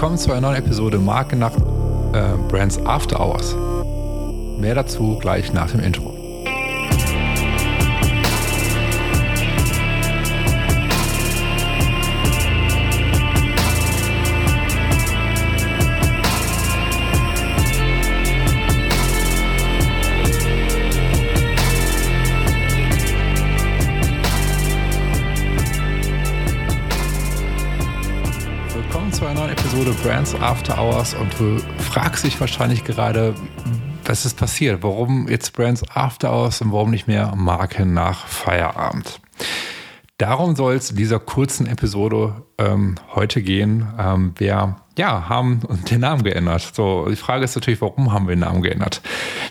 Willkommen zu einer neuen Episode Marke nach äh, Brands After Hours. Mehr dazu gleich nach dem Intro. Episode Brands After Hours und du fragst dich wahrscheinlich gerade, was ist passiert? Warum jetzt Brands After Hours und warum nicht mehr Marken nach Feierabend? Darum soll es in dieser kurzen Episode ähm, heute gehen. Ähm, wir ja, haben den Namen geändert. So, die Frage ist natürlich, warum haben wir den Namen geändert?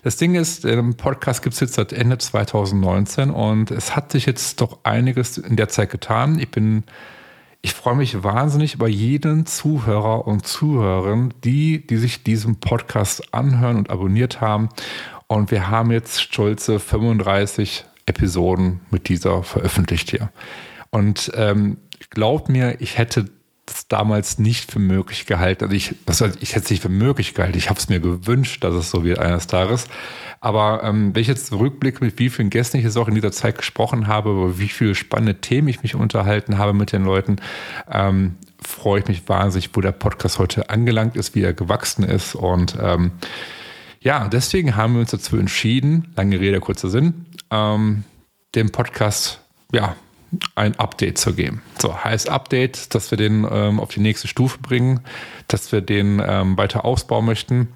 Das Ding ist, der Podcast gibt es jetzt seit Ende 2019 und es hat sich jetzt doch einiges in der Zeit getan. Ich bin ich freue mich wahnsinnig über jeden Zuhörer und Zuhörerin, die, die sich diesen Podcast anhören und abonniert haben. Und wir haben jetzt stolze 35 Episoden mit dieser veröffentlicht hier. Und ähm, glaubt mir, ich hätte das damals nicht für möglich gehalten. Also ich, das heißt, ich hätte es nicht für möglich gehalten. Ich habe es mir gewünscht, dass es so wird eines Tages. Aber ähm, wenn ich jetzt zurückblicke, mit wie vielen Gästen ich jetzt auch in dieser Zeit gesprochen habe, über wie viele spannende Themen ich mich unterhalten habe mit den Leuten, ähm, freue ich mich wahnsinnig, wo der Podcast heute angelangt ist, wie er gewachsen ist. Und ähm, ja, deswegen haben wir uns dazu entschieden, lange Rede, kurzer Sinn, ähm, den Podcast ja, ein Update zu geben. So, heißt Update, dass wir den ähm, auf die nächste Stufe bringen, dass wir den ähm, weiter ausbauen möchten.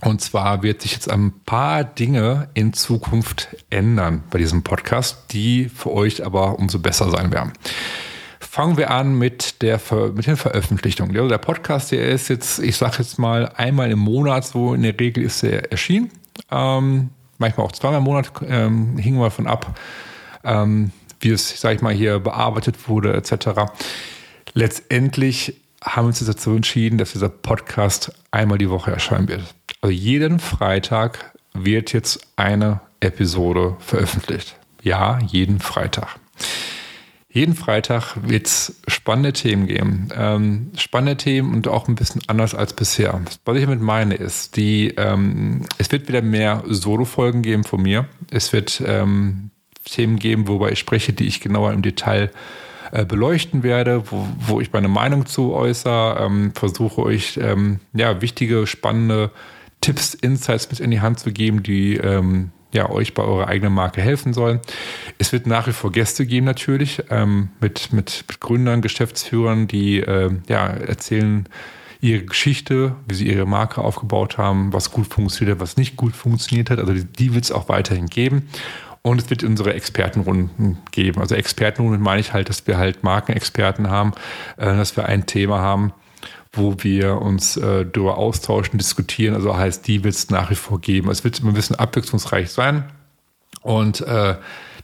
Und zwar wird sich jetzt ein paar Dinge in Zukunft ändern bei diesem Podcast, die für euch aber umso besser sein werden. Fangen wir an mit, der, mit den Veröffentlichungen. Also der Podcast, der ist jetzt, ich sage jetzt mal, einmal im Monat, so in der Regel ist er erschienen. Ähm, manchmal auch zweimal im Monat, ähm, hingen wir davon ab, ähm, wie es, sag ich mal, hier bearbeitet wurde, etc. Letztendlich haben wir uns dazu entschieden, dass dieser Podcast einmal die Woche erscheinen wird. Also jeden Freitag wird jetzt eine Episode veröffentlicht. Ja, jeden Freitag. Jeden Freitag wird es spannende Themen geben. Ähm, spannende Themen und auch ein bisschen anders als bisher. Was ich damit meine ist, die, ähm, es wird wieder mehr Solo-Folgen geben von mir. Es wird ähm, Themen geben, wobei ich spreche, die ich genauer im Detail äh, beleuchten werde, wo, wo ich meine Meinung zu äußere, ähm, versuche euch ähm, ja, wichtige, spannende Tipps, Insights mit in die Hand zu geben, die ähm, ja, euch bei eurer eigenen Marke helfen sollen. Es wird nach wie vor Gäste geben natürlich ähm, mit, mit, mit, Gründern, Geschäftsführern, die äh, ja, erzählen ihre Geschichte, wie sie ihre Marke aufgebaut haben, was gut funktioniert hat, was nicht gut funktioniert hat. Also die, die wird es auch weiterhin geben. Und es wird unsere Expertenrunden geben. Also Expertenrunden meine ich halt, dass wir halt Markenexperten haben, äh, dass wir ein Thema haben, wo wir uns äh, darüber austauschen, diskutieren. Also heißt, die wird es nach wie vor geben. Es wird immer ein bisschen abwechslungsreich sein. Und äh,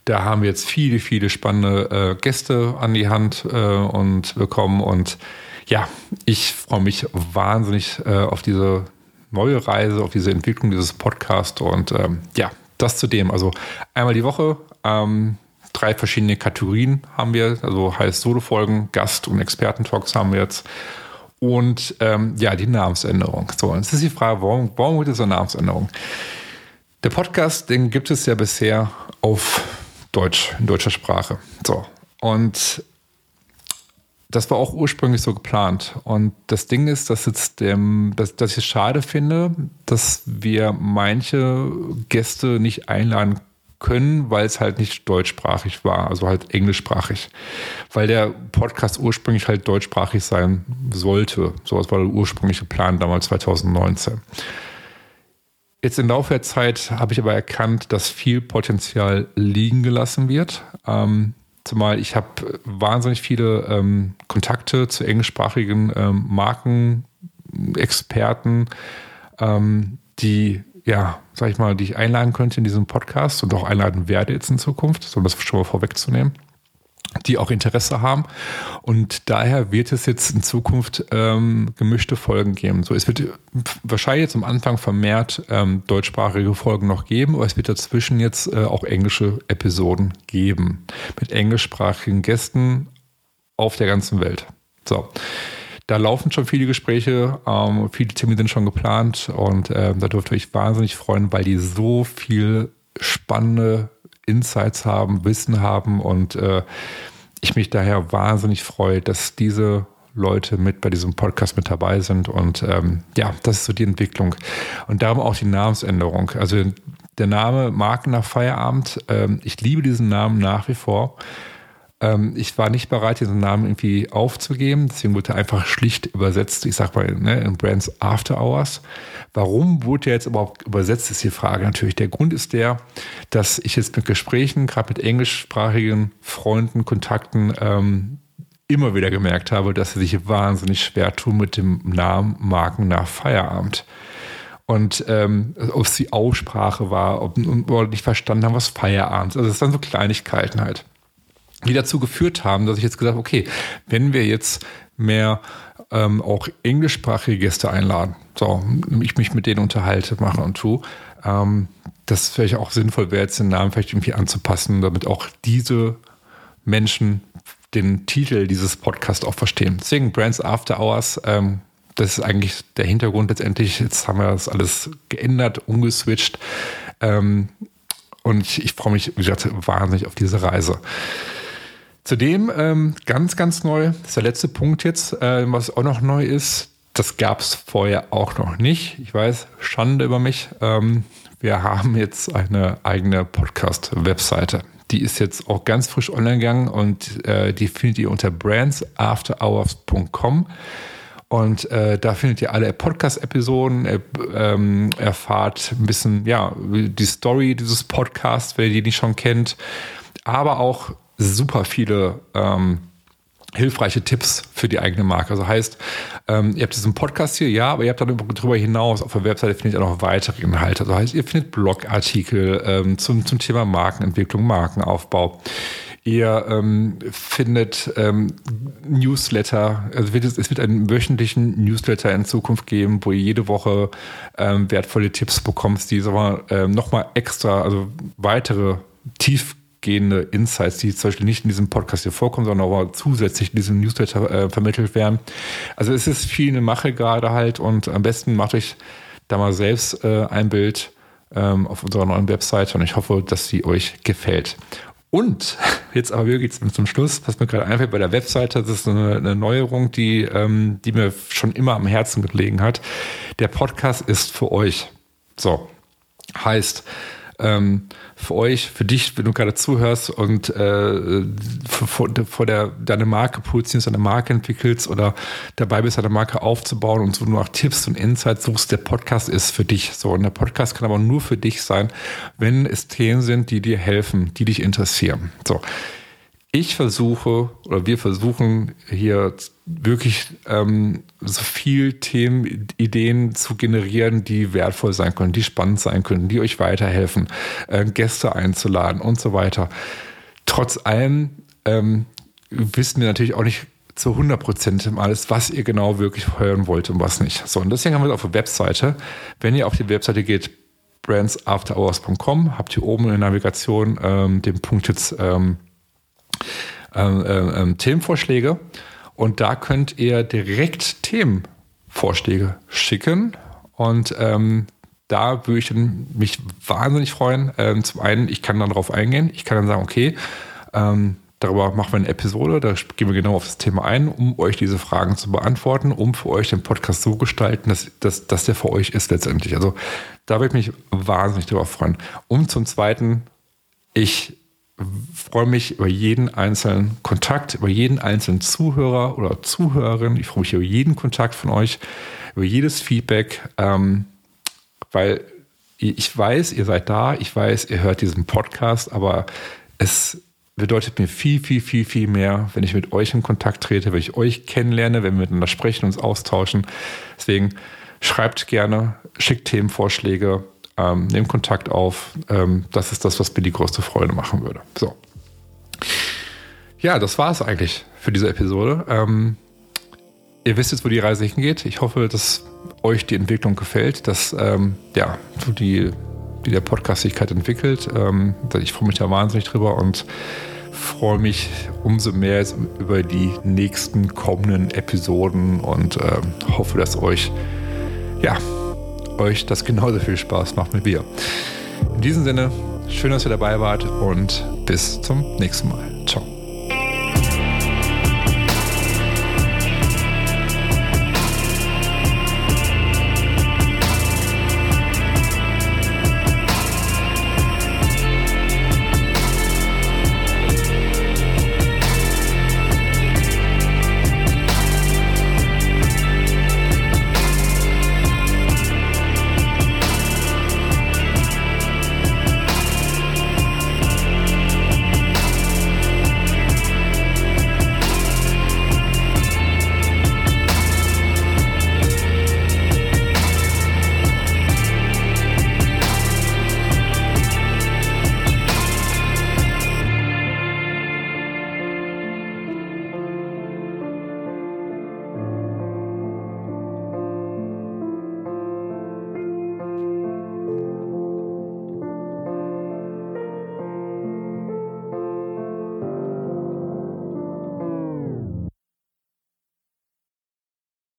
da haben wir jetzt viele, viele spannende äh, Gäste an die Hand äh, und bekommen. Und ja, ich freue mich wahnsinnig äh, auf diese neue Reise, auf diese Entwicklung dieses Podcasts. Und ähm, ja, das zu dem. Also einmal die Woche, ähm, drei verschiedene Kategorien haben wir, also heißt Solo-Folgen, Gast- und Experten-Talks haben wir jetzt. Und ähm, ja, die Namensänderung. So, jetzt ist die Frage, warum, warum gibt es eine Namensänderung? Der Podcast, den gibt es ja bisher auf Deutsch, in deutscher Sprache. So. Und das war auch ursprünglich so geplant. Und das Ding ist, dass, jetzt dem, dass, dass ich es schade finde, dass wir manche Gäste nicht einladen können, weil es halt nicht deutschsprachig war, also halt englischsprachig. Weil der Podcast ursprünglich halt deutschsprachig sein sollte. So war der ursprüngliche Plan damals 2019. Jetzt im Laufe der Zeit habe ich aber erkannt, dass viel Potenzial liegen gelassen wird. Ähm, Zumal ich habe wahnsinnig viele ähm, Kontakte zu englischsprachigen ähm, Markenexperten, ähm, die, ja, sag ich mal, die ich einladen könnte in diesem Podcast und auch einladen werde jetzt in Zukunft, so das schon mal vorwegzunehmen die auch Interesse haben. Und daher wird es jetzt in Zukunft ähm, gemischte Folgen geben. So, es wird wahrscheinlich jetzt am Anfang vermehrt ähm, deutschsprachige Folgen noch geben, aber es wird dazwischen jetzt äh, auch englische Episoden geben. Mit englischsprachigen Gästen auf der ganzen Welt. So. Da laufen schon viele Gespräche, ähm, viele Termine sind schon geplant und äh, da dürfte ich wahnsinnig freuen, weil die so viel spannende Insights haben, Wissen haben und äh, ich mich daher wahnsinnig freue, dass diese Leute mit bei diesem Podcast mit dabei sind. Und ähm, ja, das ist so die Entwicklung. Und darum auch die Namensänderung. Also der Name Marken nach Feierabend, ähm, ich liebe diesen Namen nach wie vor. Ähm, ich war nicht bereit, diesen Namen irgendwie aufzugeben, deswegen wurde er einfach schlicht übersetzt, ich sag mal, ne, in Brands After Hours. Warum wurde er jetzt überhaupt übersetzt, ist die Frage natürlich. Der Grund ist der, dass ich jetzt mit Gesprächen, gerade mit englischsprachigen Freunden, Kontakten, ähm, immer wieder gemerkt habe, dass sie sich wahnsinnig schwer tun mit dem Namen Marken nach Feierabend. Und ähm, ob es die Aussprache war, ob, ob nicht verstanden haben, was Feierabend ist. Also es sind so Kleinigkeiten halt, die dazu geführt haben, dass ich jetzt gesagt habe, okay, wenn wir jetzt mehr ähm, auch englischsprachige Gäste einladen, so, ich mich mit denen unterhalte, mache und tue, ähm, das vielleicht auch sinnvoll wäre, jetzt den Namen vielleicht irgendwie anzupassen, damit auch diese Menschen den Titel dieses Podcasts auch verstehen. Deswegen Brands After Hours, ähm, das ist eigentlich der Hintergrund letztendlich. Jetzt haben wir das alles geändert, umgeswitcht. Ähm, und ich, ich freue mich, wie gesagt, wahnsinnig auf diese Reise. Zudem ähm, ganz, ganz neu, das ist der letzte Punkt jetzt, äh, was auch noch neu ist. Das gab es vorher auch noch nicht. Ich weiß, Schande über mich. Ähm, wir haben jetzt eine eigene Podcast-Webseite. Die ist jetzt auch ganz frisch online gegangen und äh, die findet ihr unter brandsafterhours.com. Und äh, da findet ihr alle Podcast-Episoden, äh, ähm, erfahrt ein bisschen, ja, die Story dieses Podcasts, wer die nicht schon kennt, aber auch super viele ähm, hilfreiche Tipps für die eigene Marke. Also heißt, ähm, ihr habt diesen Podcast hier, ja, aber ihr habt dann darüber hinaus auf der Webseite findet ihr noch weitere Inhalte. Also heißt, ihr findet Blogartikel ähm, zum, zum Thema Markenentwicklung, Markenaufbau. Ihr ähm, findet ähm, Newsletter, also wird es, es, wird einen wöchentlichen Newsletter in Zukunft geben, wo ihr jede Woche ähm, wertvolle Tipps bekommt, die ähm, nochmal extra, also weitere tief tiefgehende Insights, die zum Beispiel nicht in diesem Podcast hier vorkommen, sondern aber zusätzlich in diesem Newsletter äh, vermittelt werden. Also es ist viel eine Mache gerade halt und am besten macht euch da mal selbst äh, ein Bild ähm, auf unserer neuen Webseite und ich hoffe, dass sie euch gefällt. Und jetzt aber wirklich zum Schluss, was mir gerade einfällt bei der Webseite, das ist eine, eine Neuerung, die, ähm, die mir schon immer am Herzen gelegen hat. Der Podcast ist für euch. So. Heißt, ähm, für euch, für dich, wenn du gerade zuhörst und äh, vor, vor der, deine Marke produzierst, deine Marke entwickelst oder dabei bist, deine Marke aufzubauen und so nur nach Tipps und Insights suchst, der Podcast ist für dich. So, und der Podcast kann aber nur für dich sein, wenn es Themen sind, die dir helfen, die dich interessieren. So ich versuche oder wir versuchen hier wirklich ähm, so viel Themen, Ideen zu generieren, die wertvoll sein können, die spannend sein können, die euch weiterhelfen, äh, Gäste einzuladen und so weiter. Trotz allem ähm, wissen wir natürlich auch nicht zu 100 Prozent alles, was ihr genau wirklich hören wollt und was nicht. So, und deswegen haben wir auf der Webseite, wenn ihr auf die Webseite geht, brandsafterhours.com, habt ihr oben in der Navigation ähm, den Punkt jetzt ähm, ähm, ähm, ähm, Themenvorschläge und da könnt ihr direkt Themenvorschläge schicken und ähm, da würde ich mich wahnsinnig freuen. Ähm, zum einen, ich kann dann darauf eingehen, ich kann dann sagen, okay, ähm, darüber machen wir eine Episode, da gehen wir genau auf das Thema ein, um euch diese Fragen zu beantworten, um für euch den Podcast so gestalten, dass, dass, dass der für euch ist letztendlich. Also da würde ich mich wahnsinnig darüber freuen. Und zum Zweiten, ich freue mich über jeden einzelnen Kontakt, über jeden einzelnen Zuhörer oder Zuhörerin. Ich freue mich über jeden Kontakt von euch, über jedes Feedback, ähm, weil ich weiß, ihr seid da, ich weiß, ihr hört diesen Podcast, aber es bedeutet mir viel, viel, viel, viel mehr, wenn ich mit euch in Kontakt trete, wenn ich euch kennenlerne, wenn wir miteinander sprechen, uns austauschen. Deswegen schreibt gerne, schickt Themenvorschläge, ähm, nehmt Kontakt auf. Ähm, das ist das, was mir die größte Freude machen würde. So. Ja, das war es eigentlich für diese Episode. Ähm, ihr wisst jetzt, wo die Reise hingeht. Ich hoffe, dass euch die Entwicklung gefällt, dass ähm, ja, die, die der Podcast sich entwickelt. Ähm, ich freue mich da wahnsinnig drüber und freue mich umso mehr über die nächsten kommenden Episoden und äh, hoffe, dass euch, ja, euch das genauso viel Spaß macht mit mir. In diesem Sinne, schön, dass ihr dabei wart und bis zum nächsten Mal.